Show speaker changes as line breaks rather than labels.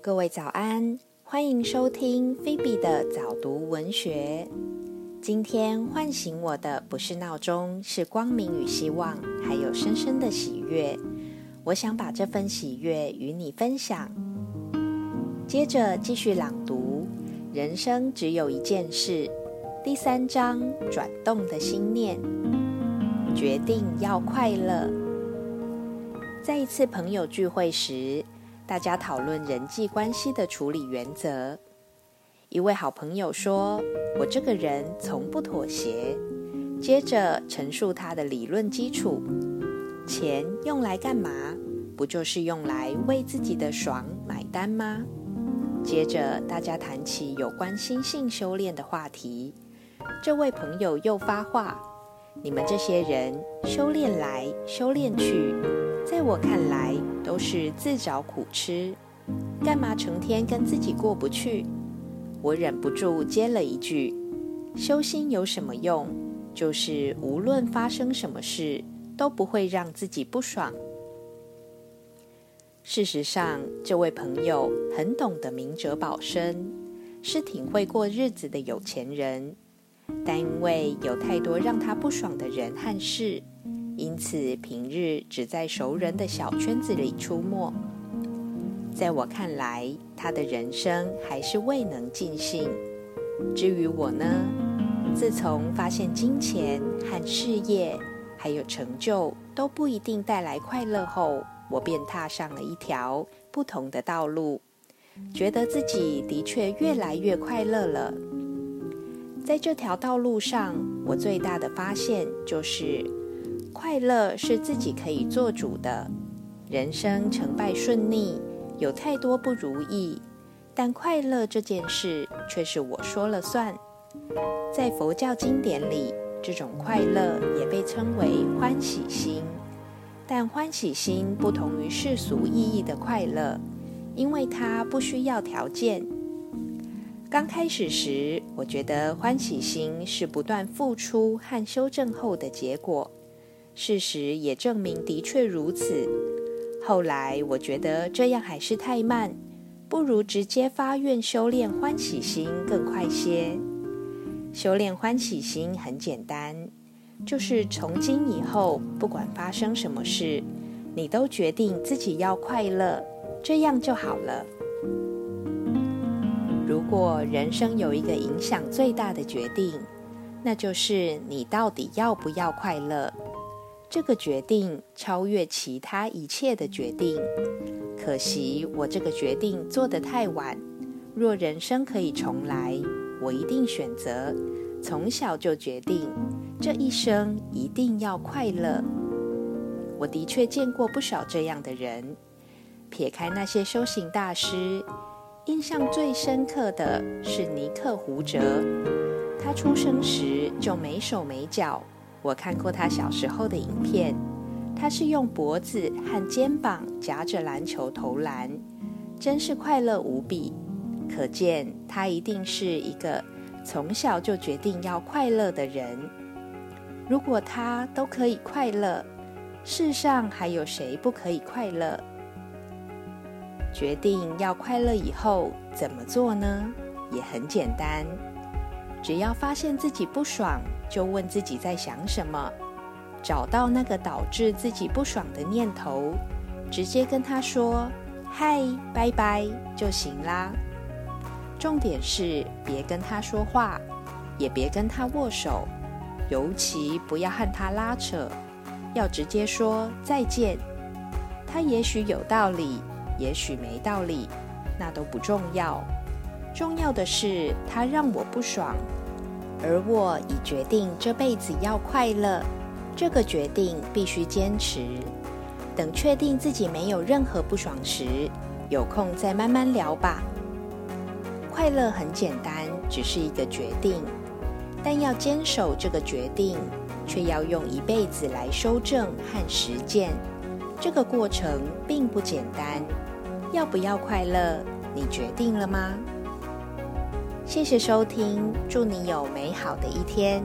各位早安，欢迎收听菲比的早读文学。今天唤醒我的不是闹钟，是光明与希望，还有深深的喜悦。我想把这份喜悦与你分享。接着继续朗读《人生只有一件事》第三章：转动的心念，决定要快乐。在一次朋友聚会时，大家讨论人际关系的处理原则。一位好朋友说：“我这个人从不妥协。”接着陈述他的理论基础：钱用来干嘛？不就是用来为自己的爽买单吗？接着大家谈起有关心性修炼的话题。这位朋友又发话：“你们这些人修炼来修炼去。”在我看来，都是自找苦吃，干嘛成天跟自己过不去？我忍不住接了一句：“修心有什么用？就是无论发生什么事，都不会让自己不爽。”事实上，这位朋友很懂得明哲保身，是挺会过日子的有钱人，但因为有太多让他不爽的人和事。因此，平日只在熟人的小圈子里出没。在我看来，他的人生还是未能尽兴。至于我呢，自从发现金钱和事业还有成就都不一定带来快乐后，我便踏上了一条不同的道路，觉得自己的确越来越快乐了。在这条道路上，我最大的发现就是。快乐是自己可以做主的。人生成败顺逆，有太多不如意，但快乐这件事却是我说了算。在佛教经典里，这种快乐也被称为欢喜心。但欢喜心不同于世俗意义的快乐，因为它不需要条件。刚开始时，我觉得欢喜心是不断付出和修正后的结果。事实也证明，的确如此。后来我觉得这样还是太慢，不如直接发愿修炼欢喜心更快些。修炼欢喜心很简单，就是从今以后，不管发生什么事，你都决定自己要快乐，这样就好了。如果人生有一个影响最大的决定，那就是你到底要不要快乐。这个决定超越其他一切的决定。可惜我这个决定做得太晚。若人生可以重来，我一定选择从小就决定这一生一定要快乐。我的确见过不少这样的人。撇开那些修行大师，印象最深刻的是尼克胡哲。他出生时就没手没脚。我看过他小时候的影片，他是用脖子和肩膀夹着篮球投篮，真是快乐无比。可见他一定是一个从小就决定要快乐的人。如果他都可以快乐，世上还有谁不可以快乐？决定要快乐以后怎么做呢？也很简单，只要发现自己不爽。就问自己在想什么，找到那个导致自己不爽的念头，直接跟他说“嗨，拜拜”就行啦。重点是别跟他说话，也别跟他握手，尤其不要和他拉扯，要直接说再见。他也许有道理，也许没道理，那都不重要。重要的是他让我不爽。而我已决定这辈子要快乐，这个决定必须坚持。等确定自己没有任何不爽时，有空再慢慢聊吧。快乐很简单，只是一个决定，但要坚守这个决定，却要用一辈子来修正和实践。这个过程并不简单。要不要快乐，你决定了吗？谢谢收听，祝你有美好的一天。